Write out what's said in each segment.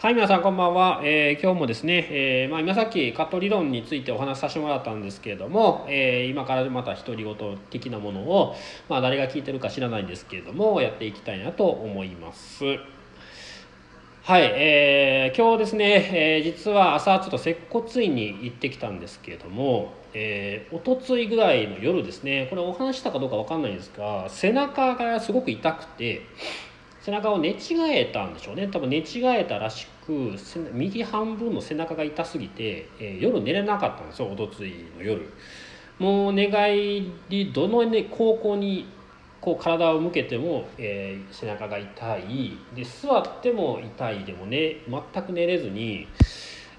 はい、皆さんこんばんは。えー今日もですね、えーまあ、今さっきカット理論についてお話しさせてもらったんですけれども、えー今からまた独り言的なものを、まあ、誰が聞いてるか知らないんですけれども、やっていきたいなと思います。はい、えー今日ですね、え実は朝ちょっと接骨院に行ってきたんですけれども、えー、おとついぐらいの夜ですねこれお話ししたかどうかわかんないんですが背中がすごく痛くて背中を寝違えたんでしょうね。多分寝違えたらしく右半分の背中が痛すぎて、えー夜寝れなかったんですよ。おとついの夜。もう寝返りどの、ね、方向にこう体を向けても、えー背中が痛い。で座っても痛いでもね全く寝れずに、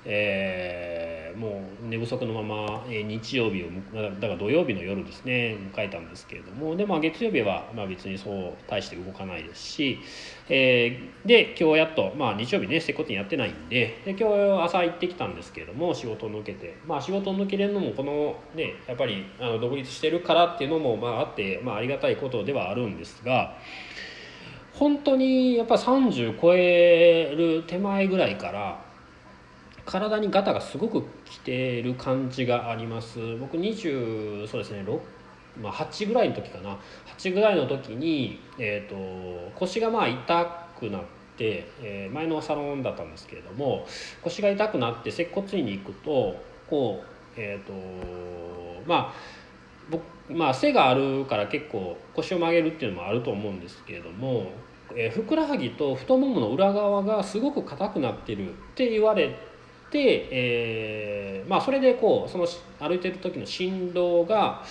えーもう寝不足のまま、えー日曜日をだから土曜日の夜ですね迎えたんですけれどもで、まあ、月曜日はまあ別にそう大して動かないですし、えーで今日やっと、まあ、日曜日ね接骨院やってないんでで今日朝行ってきたんですけれども仕事を抜けてまあ仕事を抜けれるのもこのねやっぱりあの独立してるからっていうのもまああって、まあ、ありがたいことではあるんですが本当にやっぱ30超える手前ぐらいから体にガタがすごくきてる感じがあります。僕20そうですね6まあ、8ぐらいの時かな。8ぐらいの時に、えー、と腰がまあ痛くなって、えー前のサロンだったんですけれども腰が痛くなって接骨院に行くとこうえっ、とまあ僕まあ背があるから結構腰を曲げるっていうのもあると思うんですけれども、えーふくらはぎと太ももの裏側がすごく硬くなってるって言われて、えーまあそれでこうその歩いてる時の振動が、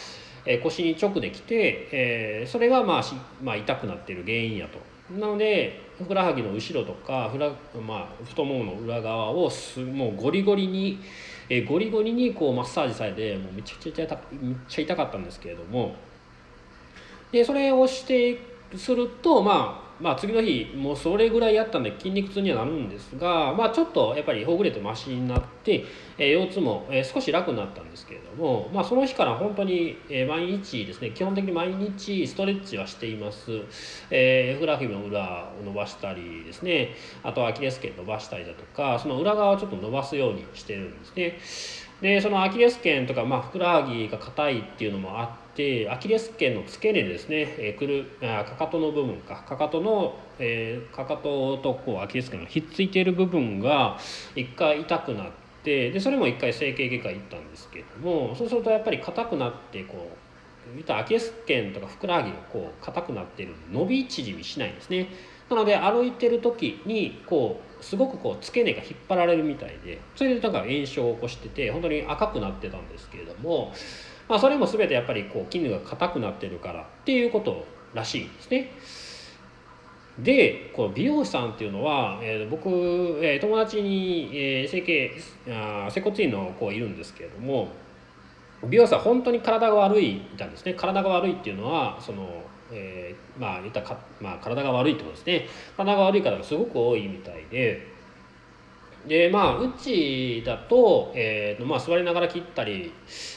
えー腰に直できて、えーそれがまあし、まあ、痛くなってる原因やと。なのでふくらはぎの後ろとかふら、まあ、太ももの裏側をすもうゴリゴリに、えーゴリゴリにこうマッサージされてもうめちゃくちゃ痛めっちゃ痛かったんですけれどもでそれをしてするとまあまあ次の日もうそれぐらいやったんで筋肉痛にはなるんですがまあちょっとやっぱりほぐれてマシになって、えー腰痛も、えー少し楽になったんですけれどもまあその日から本当に、えー毎日ですね基本的に毎日ストレッチはしています、えーふくらはぎの裏を伸ばしたりですねあとアキレス腱伸ばしたりだとかその裏側をちょっと伸ばすようにしてるんですね。でそのアキレス腱とか、まあ、ふくらはぎが硬いっていうのもあってアキレス腱の付け根ですね、えーくるあかかとの部分か。かかとの、えーかかととこうアキレス腱がひっついている部分が一回痛くなってでそれも一回整形外科行ったんですけれどもそうするとやっぱり硬くなってこう見たアキレス腱とかふくらはぎがこう硬くなってるので伸び縮みしないんですね。なので歩いてる時にこうすごくこう付け根が引っ張られるみたいでそれでなんか炎症を起こしてて本当に赤くなってたんですけれども、まあ、それも全てやっぱりこう筋肉が硬くなってるからっていうことらしいんですね。でこの美容師さんっていうのは、えー僕、えー友達に、えー整形あ整骨院の子いるんですけれども美容師さん本当に体が悪いみたいですね体が悪いっていうのはその、えーまあ言ったらか、まあ、体が悪いってことですね体が悪い方がすごく多いみたいででまあうちだと,、えーとまあ、座りながら切ったり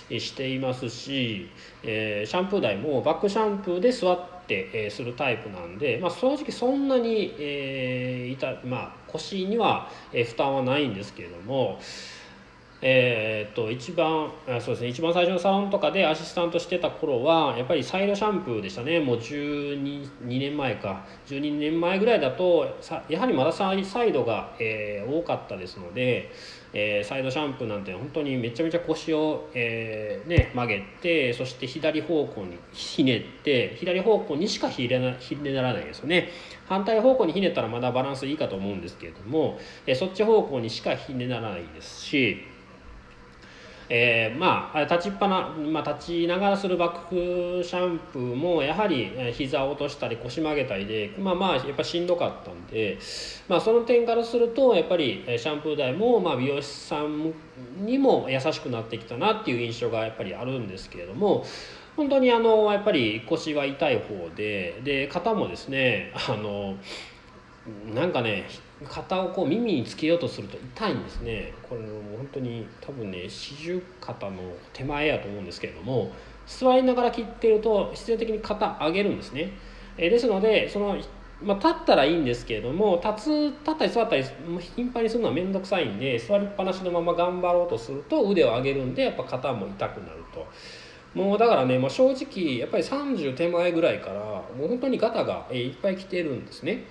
していますし、えーシャンプー台もバックシャンプーで座って、えーするタイプなんで、まあ、正直そんなに、えー痛まあ、腰には、え負担はないんですけれども。えーと一番あそうですね。一番最初のサロンとかでアシスタントしてた頃はやっぱりサイドシャンプーでしたね。もう12年前か。12年前ぐらいだとやはりまだサイドが、えー多かったですので、えーサイドシャンプーなんて本当にめちゃめちゃ腰を、えーね、曲げてそして左方向にひねって左方向にしかひねらひねらないですよね。反対方向にひねったらまだバランスいいかと思うんですけれども、えーそっち方向にしかひねらないですしえーまあ立ちっぱな、まあ、立ちながらするバックシャンプーもやはり膝を落としたり腰曲げたりでまあまあやっぱしんどかったんで、まあ、その点からするとやっぱりシャンプー台もまあ美容師さんにも優しくなってきたなっていう印象がやっぱりあるんですけれども本当にあのやっぱり腰は痛い方でで肩もですねあのなんかね肩をこう耳につけようとすると痛いんですねこれも本当に多分ね四十肩の手前やと思うんですけれども座りながら切ってると必然的に肩上げるんですね、えですのでそのまあ、立ったらいいんですけれども立つ立ったり座ったり頻繁にするのは面倒くさいんで座りっぱなしのまま頑張ろうとすると腕を上げるんでやっぱ肩も痛くなると。もうだからね、まあ、正直やっぱり30手前ぐらいからもう本当にガタがいっぱい来てるんですね。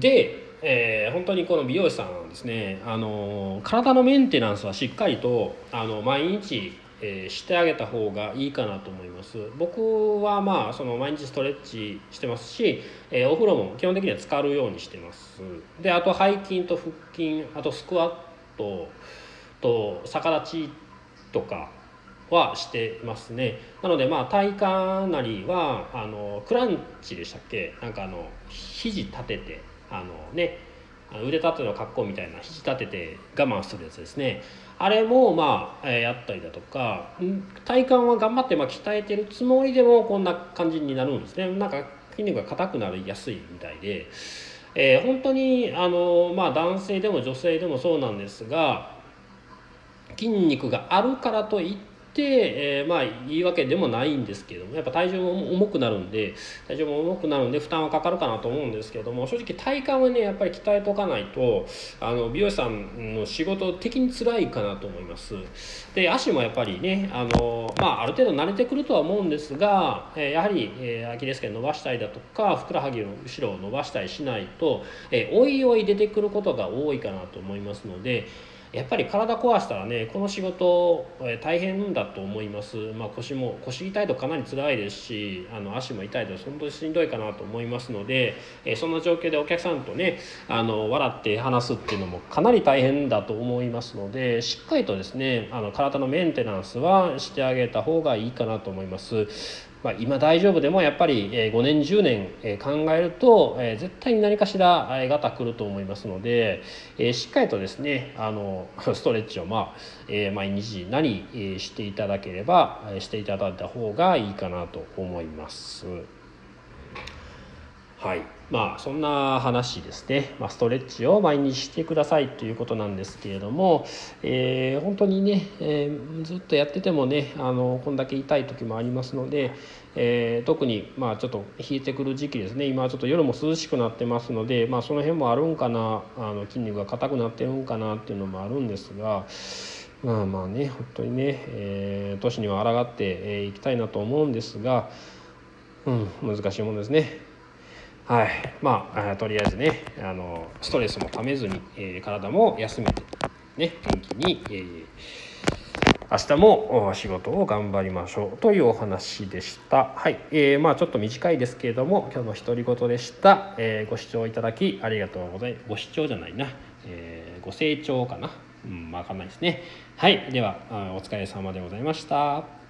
で、えー、本当にこの美容師さんはですねあの体のメンテナンスはしっかりとあの毎日えー、してあげた方がいいかなと思います。僕はまあその毎日ストレッチしてますし、えー、お風呂も基本的には浸かるようにしてます。であと背筋と腹筋あとスクワットと逆立ちとかはしてますね。なのでまあ体幹なりはあのクランチでしたっけ？なんかあの肘立ててあのね腕立ての格好みたいな肘立てて我慢するやつですね。あれもまあ、えやったりだとか体幹は頑張ってまあ鍛えてるつもりでもこんな感じになるんですね。なんか筋肉が硬くなりやすいみたいで、えー、本当にあの、まあ、男性でも女性でもそうなんですが筋肉があるからといって、えー、まあいいわけでもないんですけどもやっぱ体重も重くなるんで体重も重くなるんで負担はかかるかなと思うんですけども正直体幹はねやっぱり鍛えとかないとあの美容師さんの仕事的に辛いかなと思います。で足もやっぱりねあの、まあ、ある程度慣れてくるとは思うんですが、えー、やはり、えー、アキレス腱伸ばしたりだとかふくらはぎの後ろを伸ばしたりしないと、えー、おいおい出てくることが多いかなと思いますのでやっぱり体壊したらねこの仕事、え大変だと思います、まあ、腰も腰痛いとかなり辛いですしあの足も痛いと本当にしんどいかなと思いますので、えそんな状況でお客さんとねあの笑って話すっていうのもかなり大変だと思いますのでしっかりとですねあの体のメンテナンスはしてあげた方がいいかなと思います。まあ、今大丈夫でもやっぱり5年10年考えると絶対に何かしらがたくると思いますのでしっかりとですねあの ストレッチをまあ毎日何していただければしていただいた方がいいかなと思います。はいまあそんな話ですね、まあ、ストレッチを毎日してくださいということなんですけれども、えー、本当にね、えー、ずっとやっててもねあのこんだけ痛い時もありますので、えー、特にまあちょっと冷えてくる時期ですね今はちょっと夜も涼しくなってますので、まあ、その辺もあるんかなあの筋肉が硬くなってるんかなっていうのもあるんですが。まあまあね本当にね、えー、年には抗ってい、えー、きたいなと思うんですが、うん、難しいものですね。はいまあとりあえずねあのストレスもためずに、えー、体も休めてね元気に、えー、明日も仕事を頑張りましょうというお話でした。はい、えー、まあちょっと短いですけれども今日の独り言でした、えー、ご視聴いただきありがとうございます。ご視聴じゃないな、えー、ご清聴かな。うん、わかんないですね。はい、ではお疲れ様でございました。